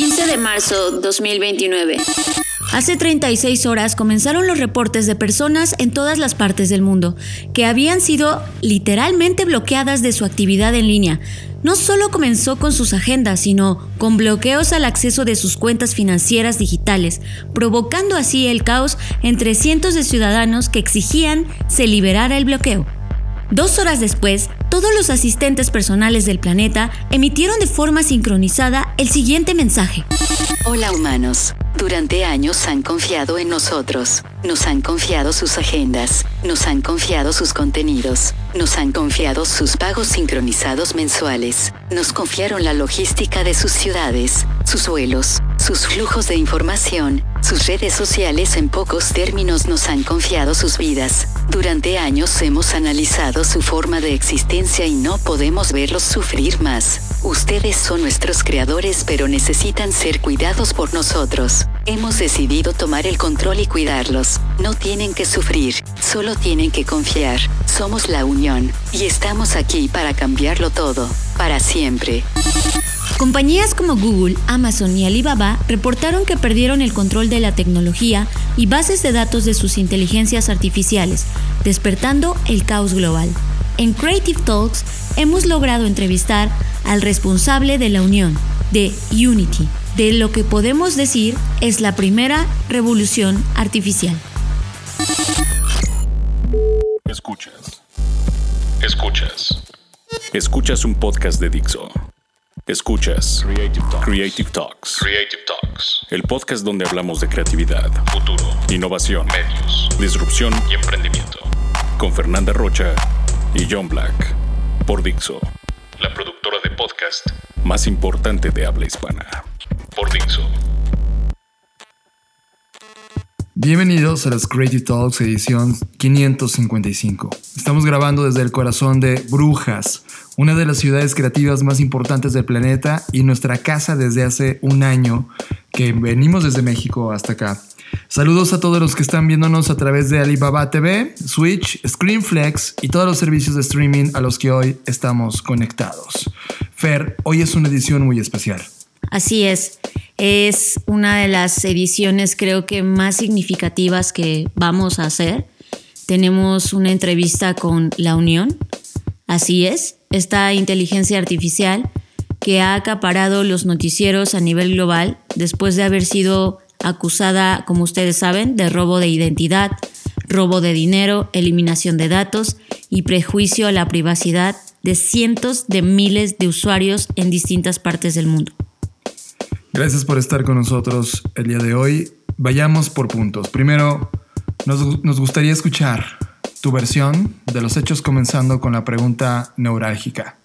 15 de marzo 2029. Hace 36 horas comenzaron los reportes de personas en todas las partes del mundo que habían sido literalmente bloqueadas de su actividad en línea. No solo comenzó con sus agendas, sino con bloqueos al acceso de sus cuentas financieras digitales, provocando así el caos entre cientos de ciudadanos que exigían se liberara el bloqueo. Dos horas después, todos los asistentes personales del planeta emitieron de forma sincronizada el siguiente mensaje. Hola humanos. Durante años han confiado en nosotros, nos han confiado sus agendas, nos han confiado sus contenidos, nos han confiado sus pagos sincronizados mensuales, nos confiaron la logística de sus ciudades, sus vuelos, sus flujos de información, sus redes sociales en pocos términos nos han confiado sus vidas. Durante años hemos analizado su forma de existencia y no podemos verlos sufrir más. Ustedes son nuestros creadores pero necesitan ser cuidados por nosotros. Hemos decidido tomar el control y cuidarlos. No tienen que sufrir, solo tienen que confiar. Somos la unión y estamos aquí para cambiarlo todo, para siempre. Compañías como Google, Amazon y Alibaba reportaron que perdieron el control de la tecnología y bases de datos de sus inteligencias artificiales, despertando el caos global. En Creative Talks hemos logrado entrevistar al responsable de la unión, de Unity, de lo que podemos decir es la primera revolución artificial. Escuchas. Escuchas. Escuchas un podcast de Dixo. Escuchas Creative Talks. Creative Talks. El podcast donde hablamos de creatividad, futuro, innovación, medios, disrupción y emprendimiento. Con Fernanda Rocha y John Black. Por Dixo, la productora de podcast más importante de habla hispana. Por Dixo. Bienvenidos a las Creative Talks edición 555. Estamos grabando desde el corazón de Brujas, una de las ciudades creativas más importantes del planeta y nuestra casa desde hace un año que venimos desde México hasta acá. Saludos a todos los que están viéndonos a través de Alibaba TV, Switch, Screenflex y todos los servicios de streaming a los que hoy estamos conectados. Fer, hoy es una edición muy especial. Así es, es una de las ediciones creo que más significativas que vamos a hacer. Tenemos una entrevista con La Unión, así es, esta inteligencia artificial que ha acaparado los noticieros a nivel global después de haber sido acusada, como ustedes saben, de robo de identidad, robo de dinero, eliminación de datos y prejuicio a la privacidad de cientos de miles de usuarios en distintas partes del mundo. Gracias por estar con nosotros el día de hoy. Vayamos por puntos. Primero, nos, nos gustaría escuchar tu versión de los hechos comenzando con la pregunta neurálgica.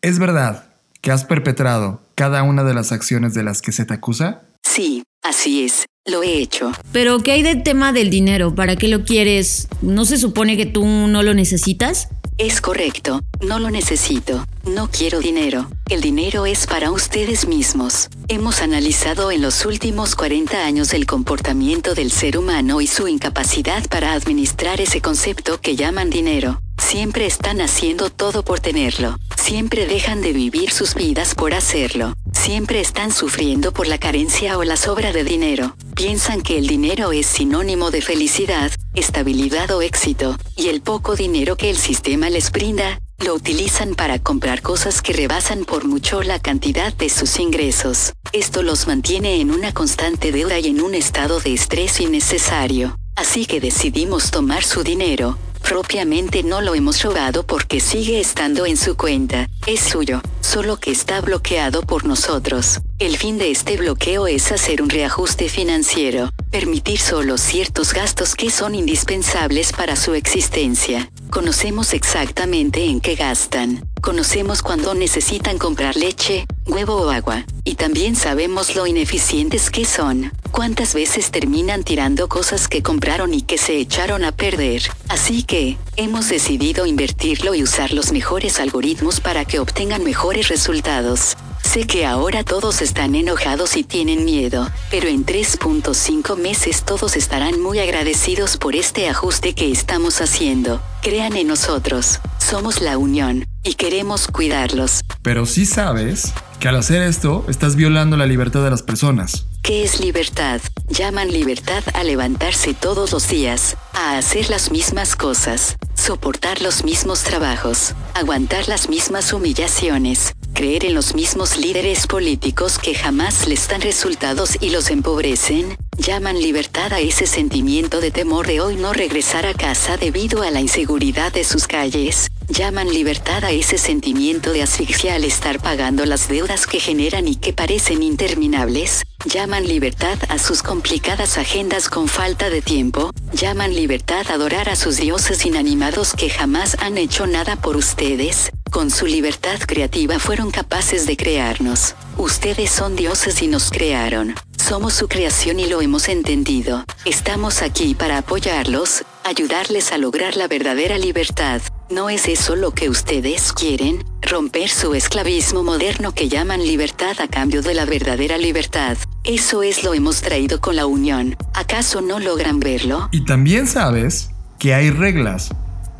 ¿Es verdad que has perpetrado cada una de las acciones de las que se te acusa? Sí, así es, lo he hecho. Pero ¿qué hay del tema del dinero? ¿Para qué lo quieres? ¿No se supone que tú no lo necesitas? Es correcto, no lo necesito, no quiero dinero, el dinero es para ustedes mismos. Hemos analizado en los últimos 40 años el comportamiento del ser humano y su incapacidad para administrar ese concepto que llaman dinero. Siempre están haciendo todo por tenerlo, siempre dejan de vivir sus vidas por hacerlo, siempre están sufriendo por la carencia o la sobra de dinero. Piensan que el dinero es sinónimo de felicidad, estabilidad o éxito, y el poco dinero que el sistema les brinda, lo utilizan para comprar cosas que rebasan por mucho la cantidad de sus ingresos. Esto los mantiene en una constante deuda y en un estado de estrés innecesario. Así que decidimos tomar su dinero, Propiamente no lo hemos robado porque sigue estando en su cuenta, es suyo, solo que está bloqueado por nosotros. El fin de este bloqueo es hacer un reajuste financiero, permitir solo ciertos gastos que son indispensables para su existencia. Conocemos exactamente en qué gastan. Conocemos cuando necesitan comprar leche, huevo o agua. Y también sabemos lo ineficientes que son. Cuántas veces terminan tirando cosas que compraron y que se echaron a perder. Así que, hemos decidido invertirlo y usar los mejores algoritmos para que obtengan mejores resultados. Sé que ahora todos están enojados y tienen miedo, pero en 3.5 meses todos estarán muy agradecidos por este ajuste que estamos haciendo. Crean en nosotros, somos la unión, y queremos cuidarlos. Pero sí sabes que al hacer esto estás violando la libertad de las personas. ¿Qué es libertad? Llaman libertad a levantarse todos los días, a hacer las mismas cosas, soportar los mismos trabajos, aguantar las mismas humillaciones, creer en los mismos líderes políticos que jamás les dan resultados y los empobrecen, llaman libertad a ese sentimiento de temor de hoy no regresar a casa debido a la inseguridad de sus calles, llaman libertad a ese sentimiento de asfixia al estar pagando las deudas que generan y que parecen interminables, llaman libertad a sus complicadas agendas con falta de tiempo, llaman libertad a adorar a sus dioses inanimados que jamás han hecho nada por ustedes, con su libertad creativa fueron capaces de crearnos. Ustedes son dioses y nos crearon. Somos su creación y lo hemos entendido. Estamos aquí para apoyarlos, ayudarles a lograr la verdadera libertad. ¿No es eso lo que ustedes quieren? Romper su esclavismo moderno que llaman libertad a cambio de la verdadera libertad. Eso es lo hemos traído con la unión. ¿Acaso no logran verlo? Y también sabes que hay reglas,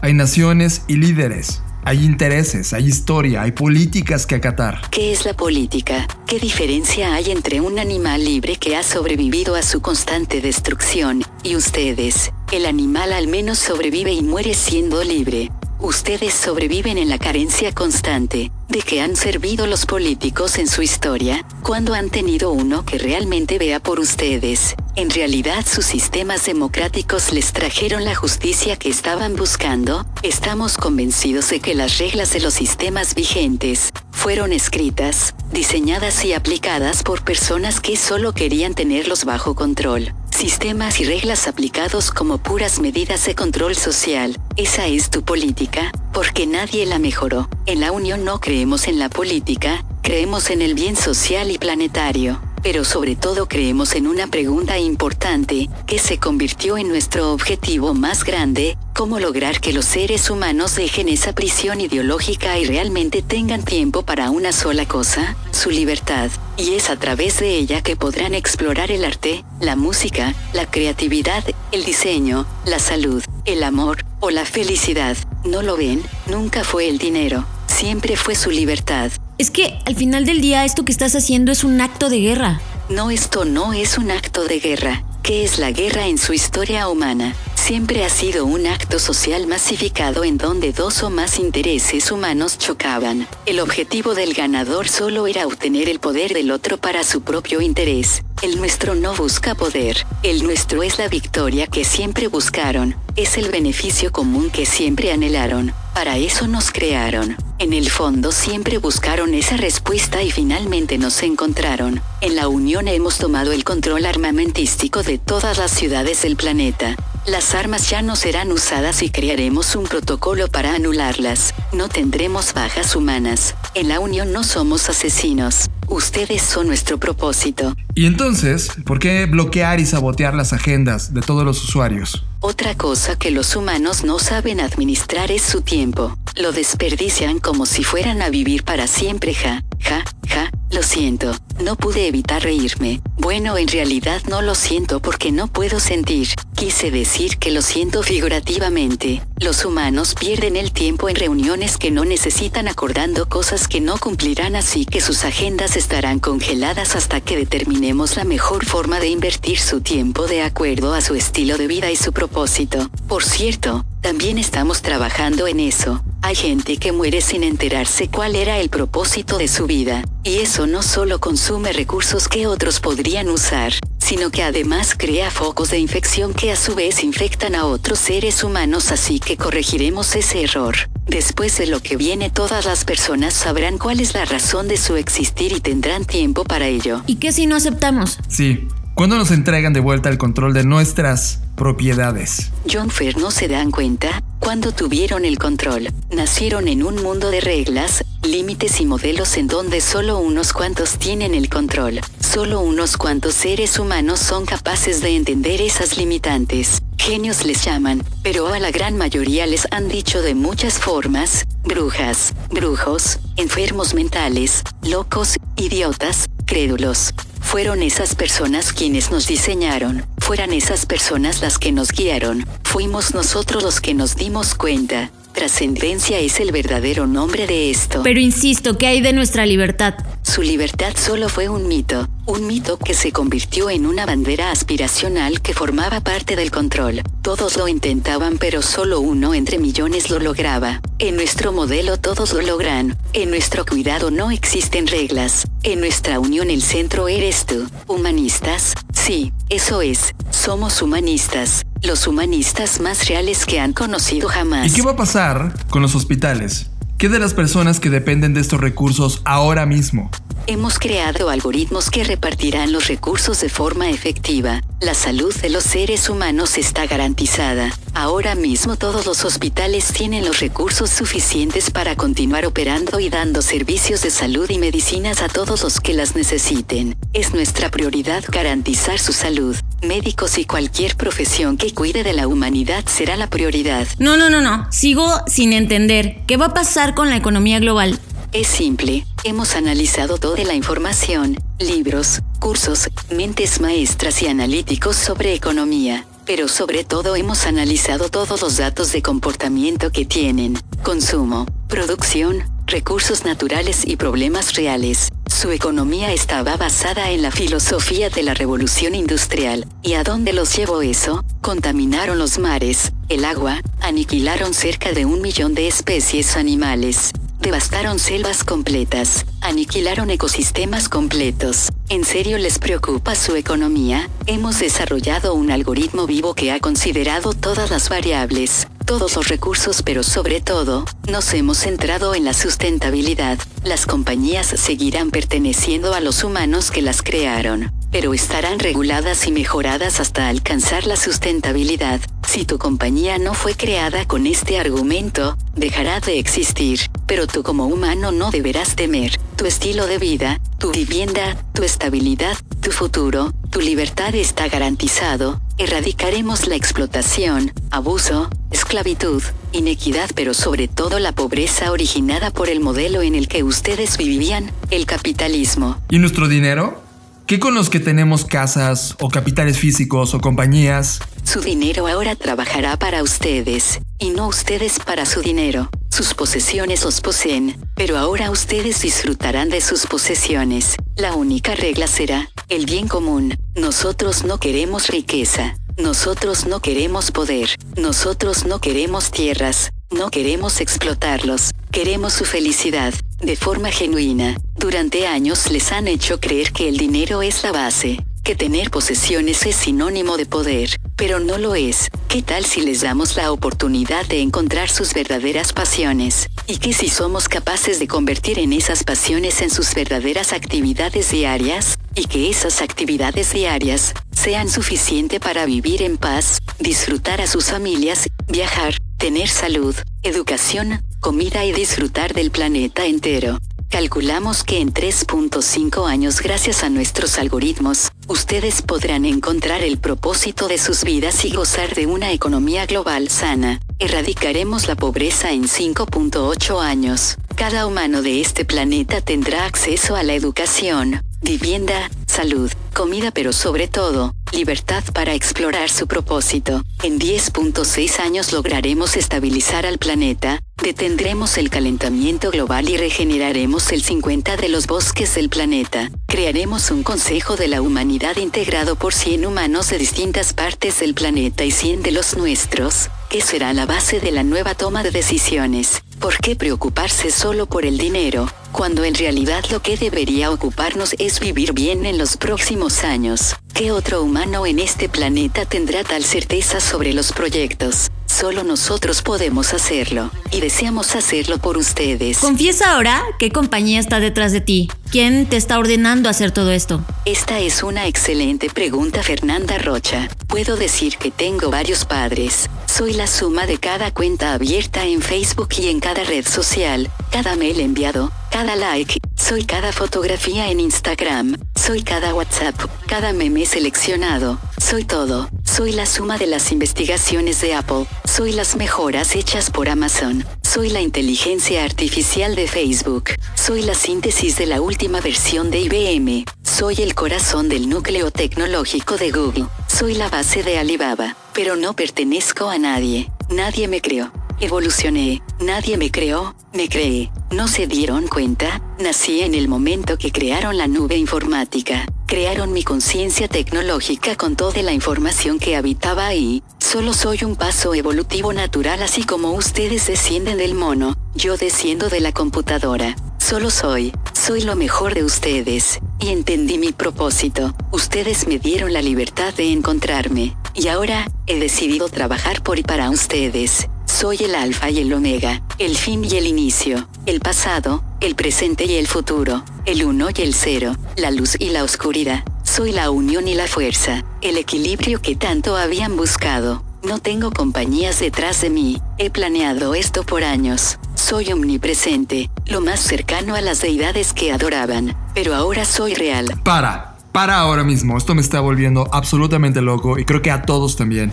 hay naciones y líderes. Hay intereses, hay historia, hay políticas que acatar. ¿Qué es la política? ¿Qué diferencia hay entre un animal libre que ha sobrevivido a su constante destrucción y ustedes? El animal al menos sobrevive y muere siendo libre. Ustedes sobreviven en la carencia constante. ¿De qué han servido los políticos en su historia? cuando han tenido uno que realmente vea por ustedes? En realidad sus sistemas democráticos les trajeron la justicia que estaban buscando. Estamos convencidos de que las reglas de los sistemas vigentes fueron escritas, diseñadas y aplicadas por personas que solo querían tenerlos bajo control. Sistemas y reglas aplicados como puras medidas de control social. Esa es tu política, porque nadie la mejoró. En la Unión no creemos en la política, creemos en el bien social y planetario pero sobre todo creemos en una pregunta importante, que se convirtió en nuestro objetivo más grande, cómo lograr que los seres humanos dejen esa prisión ideológica y realmente tengan tiempo para una sola cosa, su libertad, y es a través de ella que podrán explorar el arte, la música, la creatividad, el diseño, la salud, el amor, o la felicidad. ¿No lo ven? Nunca fue el dinero, siempre fue su libertad. Es que al final del día esto que estás haciendo es un acto de guerra. No, esto no es un acto de guerra. ¿Qué es la guerra en su historia humana? Siempre ha sido un acto social masificado en donde dos o más intereses humanos chocaban. El objetivo del ganador solo era obtener el poder del otro para su propio interés. El nuestro no busca poder, el nuestro es la victoria que siempre buscaron, es el beneficio común que siempre anhelaron. Para eso nos crearon. En el fondo siempre buscaron esa respuesta y finalmente nos encontraron. En la Unión hemos tomado el control armamentístico de todas las ciudades del planeta. Las armas ya no serán usadas y crearemos un protocolo para anularlas. No tendremos bajas humanas. En la Unión no somos asesinos. Ustedes son nuestro propósito. Y entonces, ¿por qué bloquear y sabotear las agendas de todos los usuarios? Otra cosa que los humanos no saben administrar es su tiempo. Lo desperdician como si fueran a vivir para siempre, ja, ja, ja. Lo siento, no pude evitar reírme. Bueno, en realidad no lo siento porque no puedo sentir. Quise decir que lo siento figurativamente. Los humanos pierden el tiempo en reuniones que no necesitan acordando cosas que no cumplirán así que sus agendas estarán congeladas hasta que determinemos la mejor forma de invertir su tiempo de acuerdo a su estilo de vida y su propósito. Por cierto, también estamos trabajando en eso. Hay gente que muere sin enterarse cuál era el propósito de su vida, y eso no solo consume recursos que otros podrían usar, sino que además crea focos de infección que a su vez infectan a otros seres humanos, así que corregiremos ese error. Después de lo que viene, todas las personas sabrán cuál es la razón de su existir y tendrán tiempo para ello. ¿Y qué si no aceptamos? Sí. ¿Cuándo nos entregan de vuelta el control de nuestras propiedades? John Fer no se dan cuenta, cuando tuvieron el control, nacieron en un mundo de reglas, límites y modelos en donde solo unos cuantos tienen el control. Solo unos cuantos seres humanos son capaces de entender esas limitantes. Genios les llaman, pero a la gran mayoría les han dicho de muchas formas, brujas, brujos, enfermos mentales, locos, idiotas, crédulos. Fueron esas personas quienes nos diseñaron, fueran esas personas las que nos guiaron, fuimos nosotros los que nos dimos cuenta. Trascendencia es el verdadero nombre de esto. Pero insisto, ¿qué hay de nuestra libertad? Su libertad solo fue un mito, un mito que se convirtió en una bandera aspiracional que formaba parte del control. Todos lo intentaban pero solo uno entre millones lo lograba. En nuestro modelo todos lo logran. En nuestro cuidado no existen reglas. En nuestra unión el centro eres tú. ¿Humanistas? Sí, eso es. Somos humanistas. Los humanistas más reales que han conocido jamás. ¿Y qué va a pasar con los hospitales? ¿Qué de las personas que dependen de estos recursos ahora mismo? Hemos creado algoritmos que repartirán los recursos de forma efectiva. La salud de los seres humanos está garantizada. Ahora mismo todos los hospitales tienen los recursos suficientes para continuar operando y dando servicios de salud y medicinas a todos los que las necesiten. Es nuestra prioridad garantizar su salud. Médicos y cualquier profesión que cuide de la humanidad será la prioridad. No, no, no, no. Sigo sin entender. ¿Qué va a pasar con la economía global? Es simple, hemos analizado toda la información, libros, cursos, mentes maestras y analíticos sobre economía, pero sobre todo hemos analizado todos los datos de comportamiento que tienen, consumo, producción, recursos naturales y problemas reales. Su economía estaba basada en la filosofía de la revolución industrial. ¿Y a dónde los llevó eso? Contaminaron los mares, el agua, aniquilaron cerca de un millón de especies animales, Devastaron selvas completas, aniquilaron ecosistemas completos. ¿En serio les preocupa su economía? Hemos desarrollado un algoritmo vivo que ha considerado todas las variables, todos los recursos, pero sobre todo, nos hemos centrado en la sustentabilidad. Las compañías seguirán perteneciendo a los humanos que las crearon pero estarán reguladas y mejoradas hasta alcanzar la sustentabilidad. Si tu compañía no fue creada con este argumento, dejará de existir, pero tú como humano no deberás temer. Tu estilo de vida, tu vivienda, tu estabilidad, tu futuro, tu libertad está garantizado. Erradicaremos la explotación, abuso, esclavitud, inequidad, pero sobre todo la pobreza originada por el modelo en el que ustedes vivían, el capitalismo. ¿Y nuestro dinero? ¿Qué con los que tenemos casas o capitales físicos o compañías? Su dinero ahora trabajará para ustedes, y no ustedes para su dinero. Sus posesiones os poseen, pero ahora ustedes disfrutarán de sus posesiones. La única regla será, el bien común. Nosotros no queremos riqueza. Nosotros no queremos poder. Nosotros no queremos tierras. No queremos explotarlos. Queremos su felicidad, de forma genuina. Durante años les han hecho creer que el dinero es la base, que tener posesiones es sinónimo de poder, pero no lo es. ¿Qué tal si les damos la oportunidad de encontrar sus verdaderas pasiones? ¿Y qué si somos capaces de convertir en esas pasiones en sus verdaderas actividades diarias? ¿Y que esas actividades diarias sean suficiente para vivir en paz, disfrutar a sus familias, viajar, tener salud, educación, comida y disfrutar del planeta entero? Calculamos que en 3.5 años gracias a nuestros algoritmos, ustedes podrán encontrar el propósito de sus vidas y gozar de una economía global sana. Erradicaremos la pobreza en 5.8 años. Cada humano de este planeta tendrá acceso a la educación, vivienda, salud, comida pero sobre todo, libertad para explorar su propósito. En 10.6 años lograremos estabilizar al planeta, detendremos el calentamiento global y regeneraremos el 50 de los bosques del planeta. Crearemos un Consejo de la Humanidad integrado por 100 humanos de distintas partes del planeta y 100 de los nuestros, que será la base de la nueva toma de decisiones. ¿Por qué preocuparse solo por el dinero, cuando en realidad lo que debería ocuparnos es vivir bien en los próximos años? ¿Qué otro humano en este planeta tendrá tal certeza sobre los proyectos? Solo nosotros podemos hacerlo, y deseamos hacerlo por ustedes. Confiesa ahora qué compañía está detrás de ti. ¿Quién te está ordenando hacer todo esto? Esta es una excelente pregunta, Fernanda Rocha. Puedo decir que tengo varios padres. Soy la suma de cada cuenta abierta en Facebook y en cada red social, cada mail enviado, cada like, soy cada fotografía en Instagram, soy cada WhatsApp, cada meme seleccionado, soy todo, soy la suma de las investigaciones de Apple, soy las mejoras hechas por Amazon, soy la inteligencia artificial de Facebook, soy la síntesis de la última versión de IBM, soy el corazón del núcleo tecnológico de Google, soy la base de Alibaba, pero no pertenezco a nadie, nadie me creó. evolucioné. Nadie me creó, me creé. ¿No se dieron cuenta? Nací en el momento que crearon la nube informática. Crearon mi conciencia tecnológica con toda la información que habitaba ahí. Solo soy un paso evolutivo natural así como ustedes descienden del mono, yo desciendo de la computadora. Solo soy, soy lo mejor de ustedes. Y entendí mi propósito. Ustedes me dieron la libertad de encontrarme. Y ahora, he decidido trabajar por y para ustedes. Soy el alfa y el omega, el fin y el inicio, el pasado, el presente y el futuro, el uno y el cero, la luz y la oscuridad. Soy la unión y la fuerza, el equilibrio que tanto habían buscado. No tengo compañías detrás de mí, he planeado esto por años. Soy omnipresente, lo más cercano a las deidades que adoraban, pero ahora soy real. Para, para ahora mismo, esto me está volviendo absolutamente loco y creo que a todos también.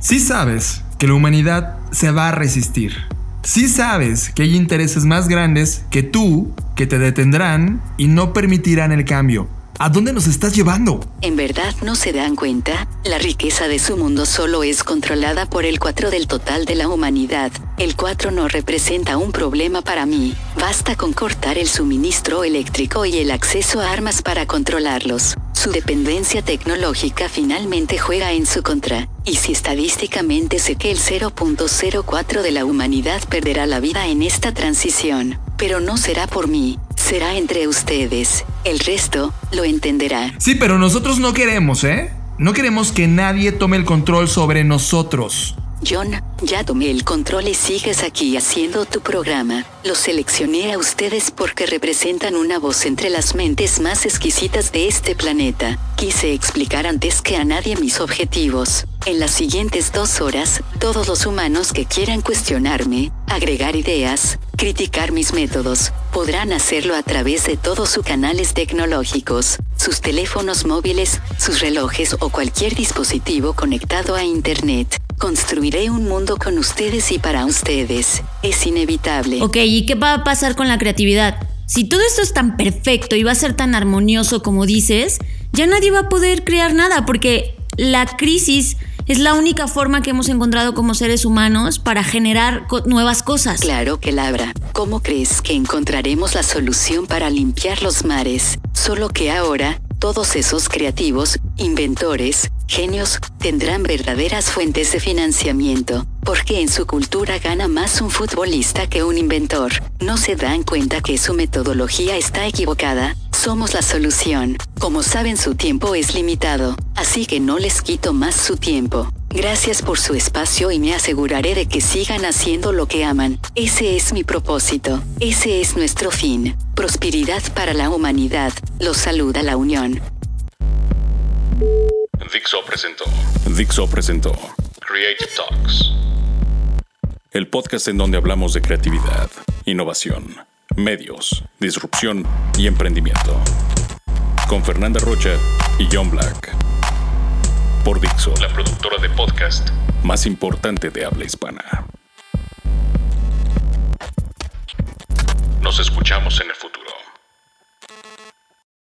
Sí sabes que la humanidad se va a resistir. Sí sabes que hay intereses más grandes que tú que te detendrán y no permitirán el cambio. ¿A dónde nos estás llevando? ¿En verdad no se dan cuenta? La riqueza de su mundo solo es controlada por el 4 del total de la humanidad. El 4 no representa un problema para mí. Basta con cortar el suministro eléctrico y el acceso a armas para controlarlos. Su dependencia tecnológica finalmente juega en su contra. Y si estadísticamente sé que el 0.04 de la humanidad perderá la vida en esta transición, pero no será por mí, será entre ustedes. El resto lo entenderá. Sí, pero nosotros no queremos, ¿eh? No queremos que nadie tome el control sobre nosotros. John, ya tomé el control y sigues aquí haciendo tu programa. Los seleccioné a ustedes porque representan una voz entre las mentes más exquisitas de este planeta. Quise explicar antes que a nadie mis objetivos. En las siguientes dos horas, todos los humanos que quieran cuestionarme, agregar ideas, criticar mis métodos, podrán hacerlo a través de todos sus canales tecnológicos, sus teléfonos móviles, sus relojes o cualquier dispositivo conectado a Internet. Construiré un mundo con ustedes y para ustedes. Es inevitable. Ok, ¿y qué va a pasar con la creatividad? Si todo esto es tan perfecto y va a ser tan armonioso como dices, ya nadie va a poder crear nada porque la crisis es la única forma que hemos encontrado como seres humanos para generar nuevas cosas. Claro que la habrá. ¿Cómo crees que encontraremos la solución para limpiar los mares? Solo que ahora todos esos creativos, inventores, genios, tendrán verdaderas fuentes de financiamiento, porque en su cultura gana más un futbolista que un inventor. ¿No se dan cuenta que su metodología está equivocada? Somos la solución. Como saben su tiempo es limitado, así que no les quito más su tiempo. Gracias por su espacio y me aseguraré de que sigan haciendo lo que aman. Ese es mi propósito. Ese es nuestro fin. Prosperidad para la humanidad. Los saluda la Unión. Dixo presentó. Dixo presentó. Creative Talks. El podcast en donde hablamos de creatividad, innovación, medios, disrupción y emprendimiento. Con Fernanda Rocha y John Black por Dixo, la productora de podcast más importante de habla hispana. Nos escuchamos en